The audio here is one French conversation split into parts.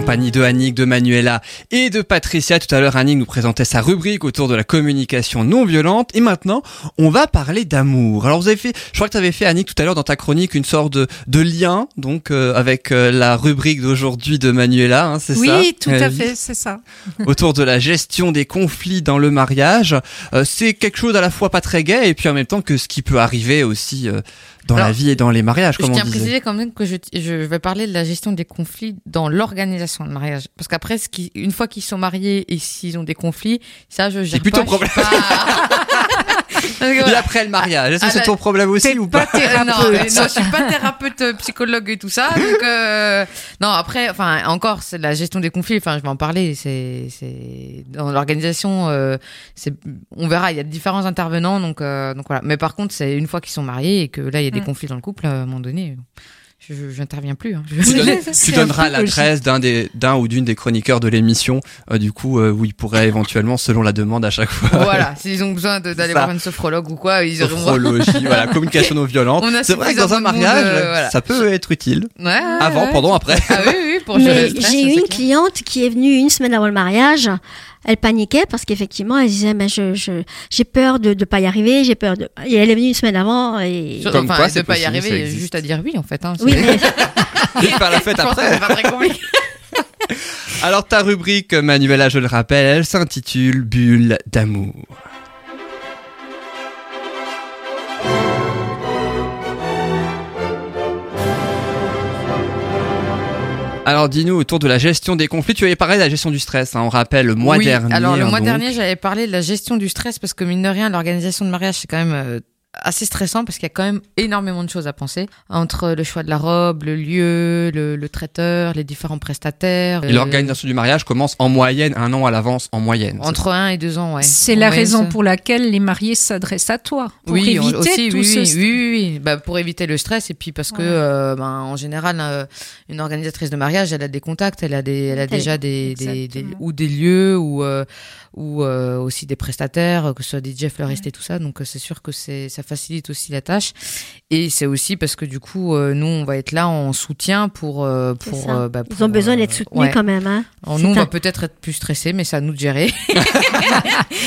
compagnie de Annick, de Manuela et de Patricia. Tout à l'heure, Annick nous présentait sa rubrique autour de la communication non violente. Et maintenant, on va parler d'amour. Alors, vous avez fait, je crois que tu avais fait, Annick, tout à l'heure dans ta chronique, une sorte de, de lien, donc, euh, avec euh, la rubrique d'aujourd'hui de Manuela, hein, c'est oui, ça Oui, tout à Euh, fait, c'est ça. autour de la gestion des conflits dans le mariage. Euh, c'est quelque chose à la fois pas très gai et puis en même temps que ce qui peut arriver aussi dans la vie et dans les mariages, Je comme on tiens à préciser quand même que je, je vais parler de la gestion des conflits dans l'organisation de mariage. Parce qu'après, ce qui, une fois qu'ils sont mariés et s'ils ont des conflits, ça, je gère plutôt pas. je suis pas- Et après le mariage, est-ce que Ah, c'est ton problème aussi ou pas pas Euh, non, euh, je suis pas thérapeute, euh, psychologue et tout ça. Donc, euh, non, après, enfin, encore, c'est la gestion des conflits. Enfin, je vais en parler. C'est, c'est dans l'organisation. Euh, c'est, on verra. Il y a différents intervenants. Donc, euh, donc voilà. Mais par contre, c'est une fois qu'ils sont mariés et que là, il y a des Mm. conflits dans le couple. À un moment donné, je, j'interviens plus. Hein. Je- tu, donnes- tu un donneras l'adresse d'un des d'un ou d'une des chroniqueurs de l'émission, euh, du coup euh, où ils pourraient éventuellement, selon la demande à chaque fois, voilà. S'ils ont besoin d'aller voir une sophrologue ou quoi, ils auront. sophrologie, voilà, communication non violente. C'est vrai que dans un mariage, euh, voilà. ça peut être utile. Ouais, ouais, Avant, ouais. pendant, après. Ah oui, oui, pour gérer Mais le stress, j'ai ça, eu une clair. cliente qui est venue une semaine avant le mariage. Elle paniquait parce qu'effectivement, elle disait, mais je, je, j'ai peur de ne pas y arriver, j'ai peur de. Et elle est venue une semaine avant et. Comme enfin, quoi, de c'est pas y arriver, ça il y a existe. juste à dire oui en fait. Hein, Oui, mais Et faire la fête Je après. c'est pas très compliqué. Alors ta rubrique, Manuela, je le rappelle, elle s'intitule Bulle d'amour. Alors dis-nous autour de la gestion des conflits, tu avais parlé de la gestion du stress, hein, on rappelle le mois Oui, dernier. Alors le hein, mois donc. dernier, j'avais parlé de la gestion du stress parce que mine de rien, l'organisation de mariage, c'est quand même euh, assez stressant parce qu'il y a quand même énormément de choses à penser entre le choix de la robe, le lieu, le, le traiteur, les différents prestataires. Et euh, l'organisation du mariage commence en moyenne un an à l'avance en moyenne. entre un et deux ans, ouais. c'est la moyenne, raison pour laquelle les mariés s'adressent à toi. Pour oui, éviter aussi, tout oui, ce oui, stress. oui, oui, oui. Bah, pour éviter le stress et puis parce que, Ouais. euh, ben, en général, euh, une organisatrice de mariage, elle a des contacts, elle a des, elle a Elle- déjà des, des, des- Exactement. ou des lieux ou euh, ou euh, aussi des prestataires, que ce soit DJ, fleuristes et tout ça. Donc c'est sûr que c'est ça facilite aussi la tâche et c'est aussi parce que du coup, euh, nous, on va être là en soutien pour euh, pour, ça. euh, bah, Ils ont besoin euh, d'être soutenus ouais. quand même. Hein. Alors, nous, on va peut-être être plus stressés, mais c'est à nous de gérer.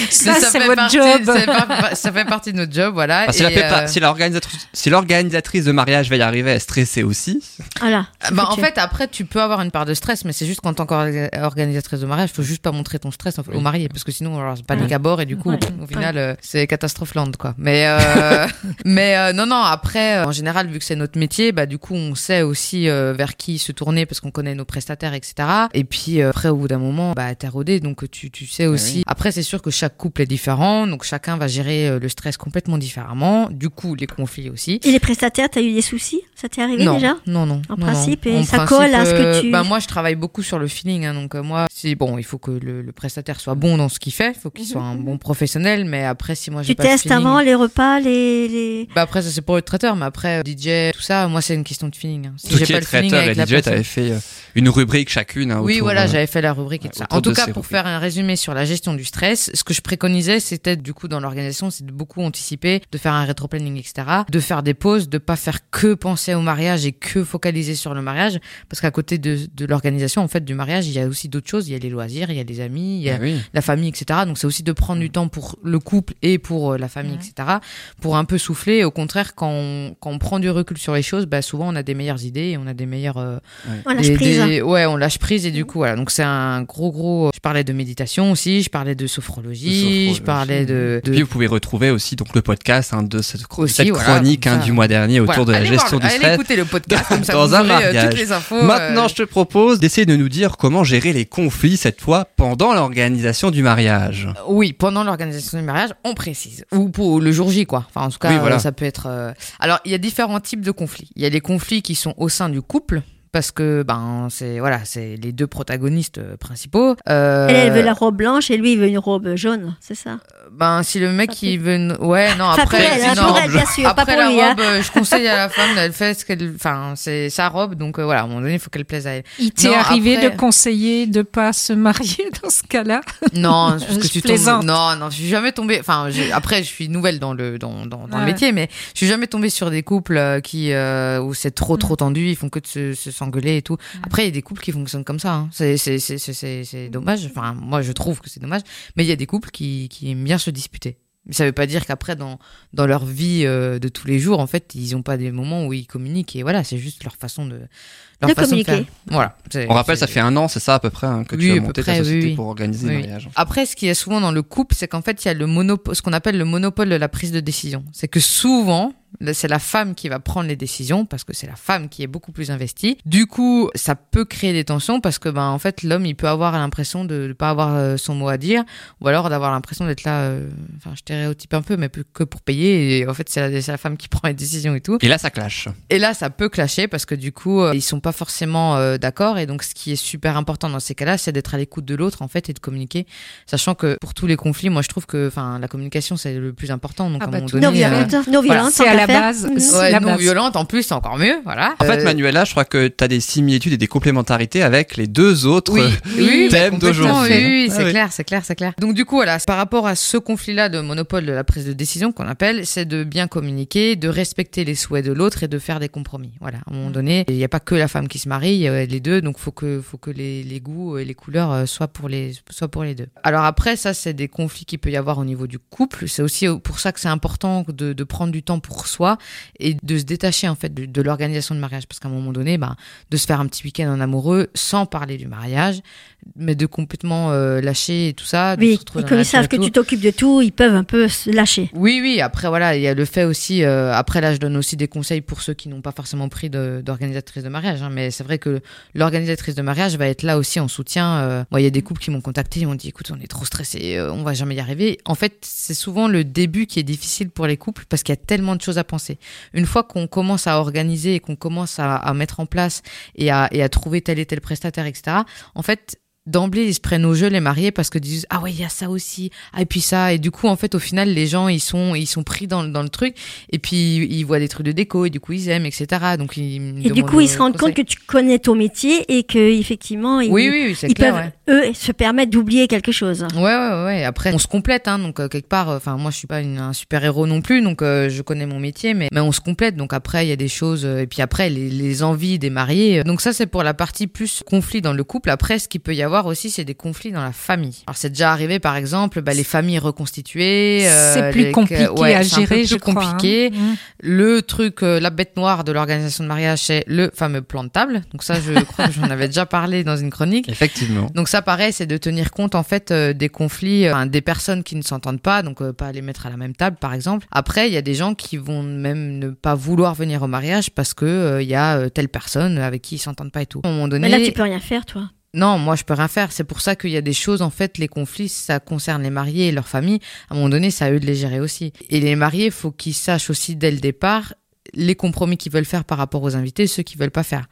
Ça, Mais c'est fait votre partie- job. Ça fait, par- ça fait partie de notre job, voilà. Que la euh, si l'organisatrice si l'organisatrice de mariage va y arriver à stresser aussi, Voilà. Ah bah, en fait, après, tu peux avoir une part de stress, mais c'est juste qu'en tant qu'organisatrice de mariage, faut juste pas montrer ton stress au marié, parce que sinon, alors, c'est panique Ouais. à bord et du coup, Ouais. au final, euh, c'est catastrophe land, quoi. Mais, euh, mais euh, non, non. Après, euh, en général, vu que c'est notre métier, bah du coup, on sait aussi euh, vers qui se tourner parce qu'on connaît nos prestataires, etc. Et puis euh, après, au bout d'un moment, bah t'es rodé, donc tu tu sais aussi. oui. Après, c'est sûr que chaque couple est différent, donc chacun va gérer euh, le stress complètement différemment. Du coup, les conflits aussi. Et les prestataires, t'as eu des soucis? Ça t'est arrivé non, déjà? Non, non. En non, principe, non. et En ça colle à ce que euh, tu- Bah, moi, je travaille beaucoup sur le feeling. hein, donc, euh, moi, c'est bon, il faut que le, le prestataire soit bon dans ce qu'il fait. Il faut qu'il soit un bon professionnel. Mais après, si moi, j'ai Mhm. Tu pas le testes avant les repas, les. Les... Bah, après, ça, c'est pour le traiteur. Mais après, euh, DJ, tout ça, moi, c'est une question de feeling. hein. Si tout j'ai qui pas est le traiteur et DJ, t'avais fait euh, une rubrique chacune. hein, oui, autour, voilà, euh, j'avais fait la rubrique et ouais, tout ça. En tout cas, pour rubriques. faire un résumé sur la gestion du stress, ce que je préconisais, c'était du coup dans l'organisation, c'est de beaucoup anticiper, de faire un rétro-planning, etc. De faire des pauses, de pas faire que penser au mariage et que focaliser sur le mariage, parce qu'à côté de, de l'organisation, en fait, du mariage, il y a aussi d'autres choses. Il y a les loisirs, il y a les amis, il y a ah oui. la famille, etc. Donc c'est aussi de prendre du temps pour le couple et pour la famille, etc. Pour un peu souffler. Au contraire, quand on, quand on prend du recul sur les choses, bah, souvent on a des meilleures idées et on a des meilleures euh, On lâche des- prise. des- ouais, on lâche prise et du coup voilà. Donc c'est un gros gros. Je parlais de méditation aussi, je parlais de sophrologie, De je parlais de. de- Puis vous pouvez retrouver aussi donc le podcast hein, de cette, Aussi, cette voilà, chronique hein, du mois dernier autour Voilà. de la Allez gestion voir- du allez stress. écouter le podcast comme ça dans vous un euh, mariage. toutes les infos. Maintenant, euh, je te propose d'essayer de nous dire comment gérer les conflits cette fois pendant l'organisation du mariage. Oui, pendant l'organisation du mariage, on précise. Ou pour le jour J, quoi. Enfin, en tout cas, Oui, voilà. euh, ça peut être. euh, Alors, il y a différents types de conflits. Il y a les conflits qui sont au sein du couple. Parce que ben c'est voilà c'est les deux protagonistes euh, principaux. Euh, Elle, elle veut la robe blanche et lui, il veut une robe jaune, c'est ça? Ben, si le mec il veut, ouais, non, pour après, elle, non. pour elle, bien sûr, Après pas pour la lui. hein. robe, euh, je conseille à la femme, elle fait ce qu'elle, enfin, c'est sa robe, donc euh, voilà, à un moment donné, il faut qu'elle plaise à elle. Il t'est arrivé après- de conseiller de pas se marier dans ce cas-là? Non, parce que Je tu plaisante. tombes. Non, non, je suis jamais tombée. Enfin, après, je suis nouvelle dans le dans dans, dans le métier, mais je suis jamais tombée sur des couples euh, qui euh, où c'est trop Mm. trop tendu, ils font que de se se- s'engueuler et tout. Après, il y a des couples qui fonctionnent comme ça. hein. C'est c'est c'est c'est c'est c'est dommage. Enfin, moi, je trouve que c'est dommage, mais il y a des couples qui qui aiment bien se disputer. Mais ça veut pas dire qu'après dans dans leur vie euh, de tous les jours, en fait, ils ont pas des moments où ils communiquent et voilà, c'est juste leur façon de leur De façon de communiquer. faire. Voilà. On rappelle, ça fait un an, c'est ça à peu près, hein, que Oui, tu as peu monté près, ta société oui. pour organiser Oui. le mariage. Après, ce qui est souvent dans le couple, c'est qu'en fait, il y a le monopole, ce qu'on appelle le monopole de la prise de décision. C'est que souvent, c'est la femme qui va prendre les décisions parce que c'est la femme qui est beaucoup plus investie. Du coup, ça peut créer des tensions parce que, ben, en fait, l'homme, il peut avoir l'impression de ne pas avoir euh, son mot à dire ou alors d'avoir l'impression d'être là, euh, enfin, je stéréotype un peu, mais que pour payer. Et en fait, c'est la, femme qui prend les décisions et tout. Et là, ça clash. Et là, ça peut clasher parce que du coup, euh, ils sont pas forcément euh, d'accord. Et donc, ce qui est super important dans ces cas-là, c'est d'être à l'écoute de l'autre, en fait, et de communiquer. Sachant que pour tous les conflits, moi, je trouve que, enfin, la communication, c'est le plus important. Donc, Ah à un bah, moment donné, Non violente, non violente. c'est à qu'à la faire. base. C'est euh, ouais, la non base. violente, en plus, c'est encore mieux, voilà. En fait, Euh, Manuela, je crois que tu as des similitudes et des complémentarités avec les deux autres. Oui, euh, oui, thème complètement, d'aujourd'hui. Oui, oui, c'est clair, c'est clair, c'est clair. Donc du coup, voilà, par rapport à ce conflit-là de monopole de la prise de décision qu'on appelle, c'est de bien communiquer, de respecter les souhaits de l'autre et de faire des compromis. Voilà, à un moment donné, il n'y a pas que la femme qui se marie, il y a les deux, donc faut que faut que les, les goûts et les couleurs euh, soient pour les soient pour les deux. Alors après, ça c'est des conflits qu'il peut y avoir au niveau du couple. C'est aussi pour ça que c'est important de, de prendre du temps pour soi et de se détacher en fait de, de l'organisation de mariage, parce qu'à un moment donné, bah, de se faire un petit week-end en amoureux sans parler du mariage, mais de complètement euh, lâcher et tout ça. Oui, et comme ils savent que tu t'occupes de tout, ils peuvent un peu se lâcher. Oui, oui. Après, voilà, il y a le fait aussi. euh, après, là, je donne aussi des conseils pour ceux qui n'ont pas forcément pris d'organisatrice de, mariage. hein, mais c'est vrai que l'organisatrice de mariage va être là aussi en soutien. euh. Moi, il y a des couples qui m'ont contacté, ils m'ont dit, écoute, on est trop stressés, euh, on va jamais y arriver. En fait, c'est souvent le début qui est difficile pour les couples parce qu'il y a tellement de choses à penser. Une fois qu'on commence à organiser et qu'on commence à, à mettre en place et à, et à trouver tel et tel prestataire, etc. En fait. D'emblée, ils se prennent au jeu les mariés parce que disent ah ouais il y a ça aussi ah et puis ça et du coup en fait au final les gens ils sont ils sont pris dans, dans le truc et puis ils voient des trucs de déco et du coup ils aiment etc donc ils Et du coup, ils se rendent compte que tu connais ton métier et que effectivement, ils, oui oui, ils clair peuvent ouais. eux se permettre d'oublier quelque chose. Ouais, ouais, ouais. Après, on se complète, hein. Donc, euh, quelque part, enfin, moi, je suis pas une- un super héros non plus, donc euh, je connais mon métier, mais, mais on se complète. Donc après, il y a des choses, euh, et puis après, les, les envies des mariés. Donc ça, c'est pour la partie plus conflit dans le couple. Après, ce qu'il peut y avoir aussi, c'est des conflits dans la famille. Alors, c'est déjà arrivé, par exemple, bah, les familles reconstituées. euh, c'est plus les- compliqué ouais, à c'est un peu gérer, plus je crois. compliqué. hein. Mm. Le truc, euh, la bête noire de l'organisation de mariage, c'est le fameux plan de table. Donc ça, je crois que j'en avais déjà parlé dans une chronique. Effectivement. Donc ça, pareil, c'est de tenir compte en fait euh, des conflits, euh, des personnes qui ne s'entendent pas, donc euh, pas les mettre à la même table, par exemple. Après, il y a des gens qui vont même ne pas vouloir venir au mariage parce que euh, il y a euh, telle personne avec qui ils s'entendent pas et tout. À un moment donné, Mais là, tu peux rien faire, toi. Non, moi je peux rien faire. C'est pour ça qu'il y a des choses, en fait, les conflits, ça concerne les mariés et leur famille. À un moment donné, c'est à eux de les gérer aussi. Et les mariés, faut qu'ils sachent aussi dès le départ les compromis qu'ils veulent faire par rapport aux invités, ceux qu'ils veulent pas faire.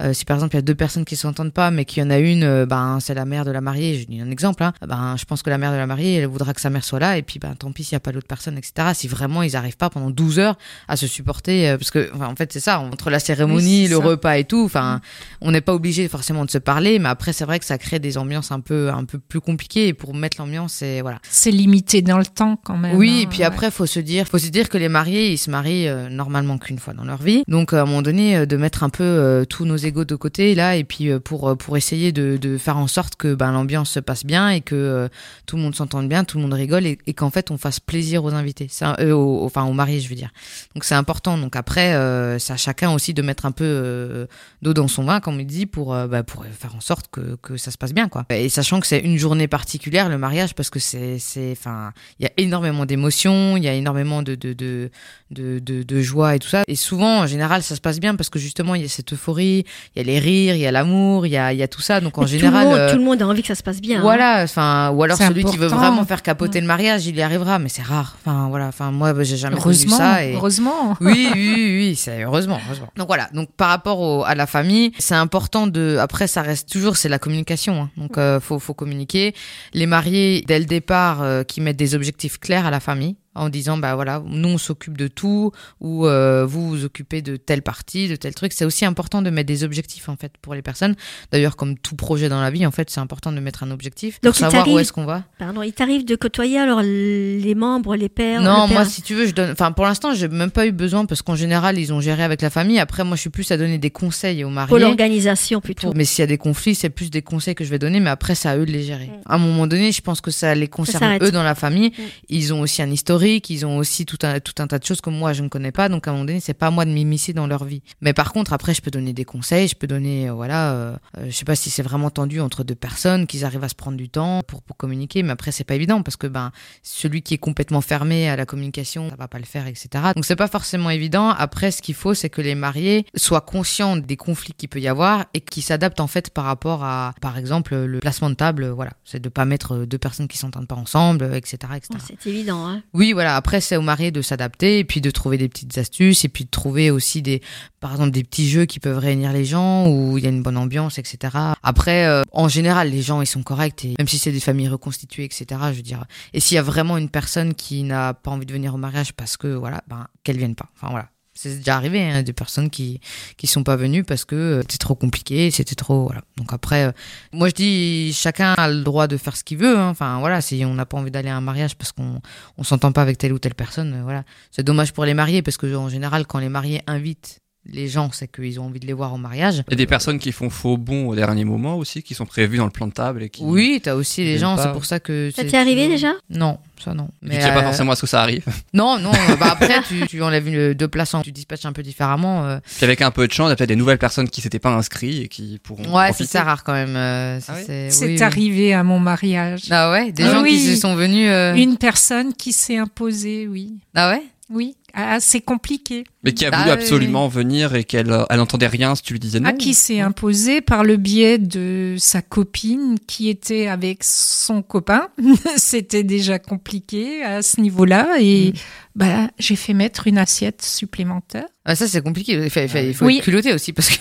Euh, si par exemple il y a deux personnes qui s'entendent pas, mais qu'il y en a une, euh, ben c'est la mère de la mariée. Je dis un exemple. Hein, ben je pense que la mère de la mariée, elle voudra que sa mère soit là, et puis ben tant pis s'il y a pas l'autre personne, etc. Si vraiment ils arrivent pas pendant 12 heures à se supporter, euh, parce que enfin, en fait c'est ça entre la cérémonie, Oui, le ça. repas et tout. Enfin, on n'est pas obligé forcément de se parler, mais après c'est vrai que ça crée des ambiances un peu un peu plus compliquées. Et pour mettre l'ambiance, c'est voilà. C'est limité dans le temps quand même. Oui, hein, et puis ouais. après, faut se dire, faut se dire que les mariés, ils se marient euh, normalement qu'une fois dans leur vie. Donc, à un moment donné, euh, de mettre un peu tous nos de côté là, et puis euh, pour euh, pour essayer de, de faire en sorte que ben l'ambiance se passe bien et que euh, tout le monde s'entende bien, tout le monde rigole et, qu'en fait on fasse plaisir aux invités, enfin aux mariés, je veux dire. Donc c'est important. Donc après, c'est à chacun aussi de mettre un peu d'eau dans son vin, comme il dit, pour bah, pour faire en sorte que que ça se passe bien, quoi. Et sachant que c'est une journée particulière le mariage parce que c'est c'est enfin il y a énormément d'émotions, il y a énormément de, de de de de joie et tout ça. Et souvent, en général, ça se passe bien parce que justement, il y a cette euphorie, il y a les rires, il y a l'amour, il y a, il y a tout ça. Donc en Mais général, tout le, monde, euh, tout le monde a envie que ça se passe bien. hein. voilà, enfin, ou alors celui qui veut vraiment faire capoter le mariage, il y arrivera, mais c'est rare. Enfin voilà, enfin moi j'ai jamais connu Heureusement, ça. Et... heureusement. Oui, oui, oui, oui, c'est heureusement, heureusement. Donc voilà, donc par rapport au- à la famille, c'est important de. Après, ça reste toujours, c'est la communication. hein. Donc euh, faut, faut communiquer. Les mariés dès le départ, euh, qui mettent des objectifs clairs à la famille en disant bah voilà nous on s'occupe de tout ou euh, vous vous occupez de telle partie de tel truc c'est aussi important de mettre des objectifs en fait pour les personnes d'ailleurs comme tout projet dans la vie en fait c'est important de mettre un objectif Donc, pour il savoir où est-ce qu'on va Pardon, il t'arrive de côtoyer alors les membres, les pères Non, père- moi, si tu veux, je donne. Enfin, pour l'instant, j'ai même pas eu besoin parce qu'en général, ils ont géré avec la famille. Après, moi, je suis plus à donner des conseils aux pour mariés. l'organisation plutôt. Pour- Mais s'il y a des conflits, c'est plus des conseils que je vais donner, mais après, c'est à eux de les gérer. Mm. À un moment donné, je pense que ça les concerne s'arrête. eux dans la famille. Mm. Ils ont aussi un historique, ils ont aussi tout un, tout un tas de choses que moi, je ne connais pas. Donc, à un moment donné, c'est pas à moi de m'immiscer dans leur vie. Mais par contre, après, je peux donner des conseils, je peux donner, euh, voilà, euh, euh, je sais pas si c'est vraiment tendu entre deux personnes, qu'ils arrivent à se prendre du temps pour, pour communiquer, mais après, c'est pas évident parce que, ben, celui qui est complètement fermé à la communication, ça va pas le faire, etc. Donc c'est pas forcément évident. Après, ce qu'il faut, c'est que les mariés soient conscients des conflits qu'il peut y avoir et qu'ils s'adaptent en fait par rapport à, par exemple, le placement de table. Voilà, c'est de pas mettre deux personnes qui s'entendent pas ensemble, etc., etc. Oh, c'est évident. Hein. Oui, voilà. Après, c'est aux mariés de s'adapter et puis de trouver des petites astuces et puis de trouver aussi des, par exemple, des petits jeux qui peuvent réunir les gens où il y a une bonne ambiance, etc. Après, euh, en général, les gens ils sont corrects et même si c'est des familles reconstituées, etc. Je veux dire. Et s'il y a vraiment une personne qui n'a pas envie de venir au mariage parce que voilà, ben qu'elle vienne pas. Enfin voilà. C'est déjà arrivé, hein, des personnes qui qui sont pas venues parce que euh, c'était trop compliqué, c'était trop voilà. Donc après, euh, moi je dis chacun a le droit de faire ce qu'il veut. hein. Enfin voilà, si on n'a pas envie d'aller à un mariage parce qu'on on s'entend pas avec telle ou telle personne, euh, voilà. C'est dommage pour les mariés parce que en général, quand les mariés invitent les gens, c'est qu'ils ont envie de les voir au mariage. Il y a des personnes qui font faux bond au dernier moment aussi, qui sont prévues dans le plan de table et qui. Oui, t'as aussi les gens, c'est pour ça que. Ça t'est arrivé déjà? Non, ça non. Mais tu sais pas euh, forcément à ce que ça arrive. Non, non. euh, bah après, tu, tu enlèves une, deux places, tu dispatches un peu différemment. euh. Puis avec un peu de chance, il y a peut-être des nouvelles personnes qui s'étaient pas inscrites et qui pourront. Ouais, c'est rare quand même. euh, ça, Ah oui c'est oui. arrivé à mon mariage. Ah ouais, des Ah gens qui se sont venus. euh, Une personne qui s'est imposée, oui. Ah ouais? Oui, ah, c'est compliqué. Mais qui a Ah voulu oui. absolument venir et qu'elle euh, elle entendait rien si tu lui disais non. Ah, qui s'est imposée par le biais de sa copine qui était avec son copain. C'était déjà compliqué à ce niveau-là et Mm. bah, j'ai fait mettre une assiette supplémentaire. Ah, ça c'est compliqué. Il faut, il faut- il faut Oui. être culotté aussi parce que.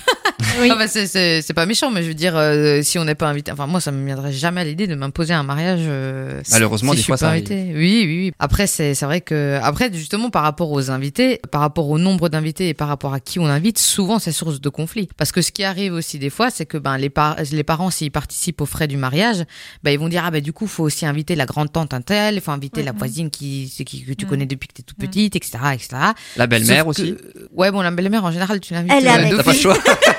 Oui. Bah, c'est- c'est c'est pas méchant, mais je veux dire, euh, si on n'est pas invité, enfin moi ça me viendrait jamais à l'idée de m'imposer un mariage. euh, si- Malheureusement, si des je suis fois, pas ça invité. Oui, oui, oui. Après c'est c'est vrai que après justement par rapport aux invités, par rapport au nombre d'invités et par rapport à qui on invite, souvent c'est source de conflit. Parce que ce qui arrive aussi des fois, c'est que ben les par- les parents s'ils participent aux frais du mariage, ben ils vont dire ah ben du coup faut aussi inviter la grande tante un tel, il faut inviter la voisine qui, qui que tu connais depuis que t'es toute petite, etc., etc. La belle-mère Sauf que- aussi. Ouais, bon, la belle-mère, en général, tu l'invites. Elle est avec- T'as pas le choix.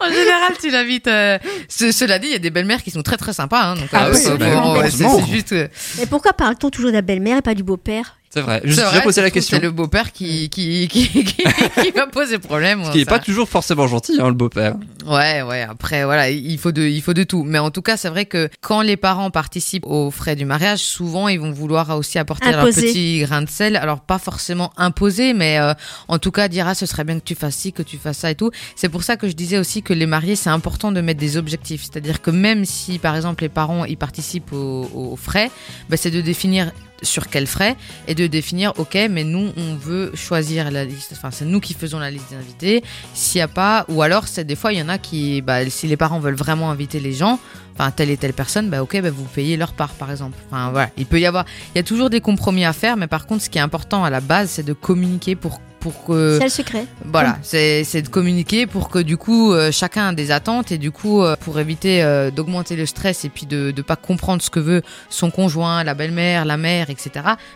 En général, tu l'invites. euh, ce- cela dit, il y a des belles-mères qui sont très très sympas. Hein, donc, Ah euh, oui, bah ouais, c'est juste. euh, Mais pourquoi parle-t-on toujours de la belle-mère et pas du beau-père? C'est vrai. Je vrai, déjà posé je la question. C'est le beau-père qui qui qui, qui, qui va poser problème. Ce qui est ça. pas toujours forcément gentil, hein, le beau-père. Ouais, ouais. Après, voilà, il faut de, il faut de tout. Mais en tout cas, c'est vrai que quand les parents participent aux frais du mariage, souvent ils vont vouloir aussi apporter leur Imposer. petit grain de sel. Alors pas forcément imposer, mais euh, en tout cas dire ah ce serait bien que tu fasses ci, que tu fasses ça et tout. C'est pour ça que je disais aussi que les mariés, c'est important de mettre des objectifs. C'est-à-dire que même si par exemple les parents ils participent aux, aux frais, bah, c'est de définir sur quels frais et de définir ok mais nous on veut choisir la liste. Enfin c'est nous qui faisons la liste des invités s'il y a pas ou alors c'est des fois il y en a qui bah, si les parents veulent vraiment inviter les gens enfin telle et telle personne bah ok bah, vous payez leur part par exemple. Enfin voilà. Il peut y avoir il y a toujours des compromis à faire mais par contre ce qui est important à la base c'est de communiquer pour pour que C'est le secret. voilà, c'est c'est de communiquer pour que du coup euh, chacun a des attentes et du coup euh, pour éviter euh, d'augmenter le stress et puis de ne pas comprendre ce que veut son conjoint, la belle-mère, la mère, etc.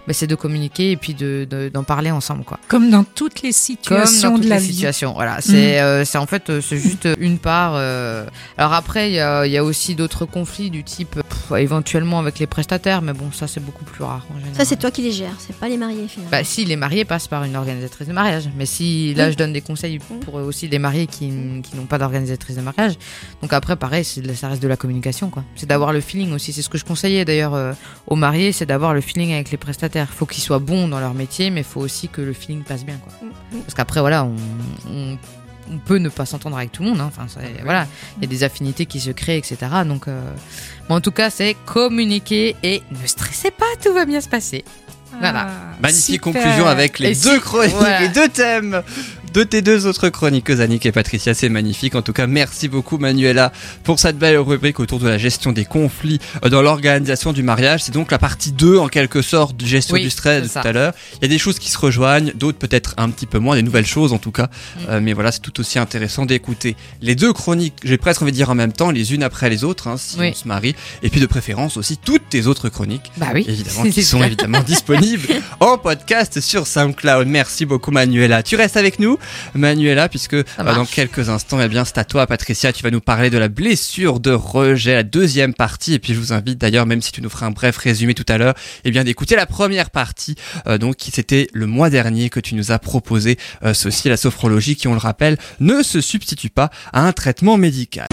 Ben, c'est de communiquer et puis de de- d'en parler ensemble quoi. Comme dans toutes les Comme situations dans toutes de la les vie. situations, voilà. C'est euh, c'est en fait c'est juste une part. euh. Alors après il y a, il y a aussi d'autres conflits du type pff, éventuellement avec les prestataires, mais bon ça c'est beaucoup plus rare en général. Ça, c'est toi qui les gères, c'est pas les mariés finalement. Bah, si les mariés passent par une organisatrice de mariage, mais si là je donne des conseils pour euh, aussi les mariés qui, qui n'ont pas d'organisatrice de mariage. Donc après pareil, ça reste de la communication quoi. C'est d'avoir le feeling aussi. C'est ce que je conseillais d'ailleurs euh, aux mariés, c'est d'avoir le feeling avec les prestataires. Faut qu'ils soient bons dans leur métier, mais faut aussi que le feeling passe bien quoi. Mm, Parce qu'après voilà, on, on on peut ne pas s'entendre avec tout le monde. hein. Enfin, voilà, il y a des affinités qui se créent, etc. Donc, euh, mais en tout cas, c'est communiquer et ne stressez pas, tout va bien se passer. Voilà. Magnifique super. conclusion avec les Et deux chroniques, voilà. les deux thèmes de tes deux autres chroniqueuses, Annick et Patricia. C'est magnifique. En tout cas, merci beaucoup, Manuela, pour cette belle rubrique autour de la gestion des conflits euh, dans l'organisation du mariage. C'est donc la partie 2, en quelque sorte, de gestion Oui, du stress de tout à l'heure. Il y a des choses qui se rejoignent, d'autres peut-être un petit peu moins, des nouvelles choses en tout cas. Mm. Euh, mais voilà, c'est tout aussi intéressant d'écouter les deux chroniques, j'ai presque envie de dire en même temps, les unes après les autres, hein, si Oui. on se marie. Et puis de préférence aussi toutes tes autres chroniques Bah oui. évidemment, qui sont évidemment disponibles en podcast sur SoundCloud. Merci beaucoup Manuela. Tu restes avec nous, Manuela, puisque euh, dans quelques instants, eh bien, c'est à toi, Patricia. Tu vas nous parler de la blessure de rejet, la deuxième partie. Et puis, je vous invite d'ailleurs, même si tu nous feras un bref résumé tout à l'heure, eh bien, d'écouter la première partie, euh, donc, qui c'était le mois dernier que tu nous as proposé, euh, ceci, la sophrologie, qui, on le rappelle, ne se substitue pas à un traitement médical.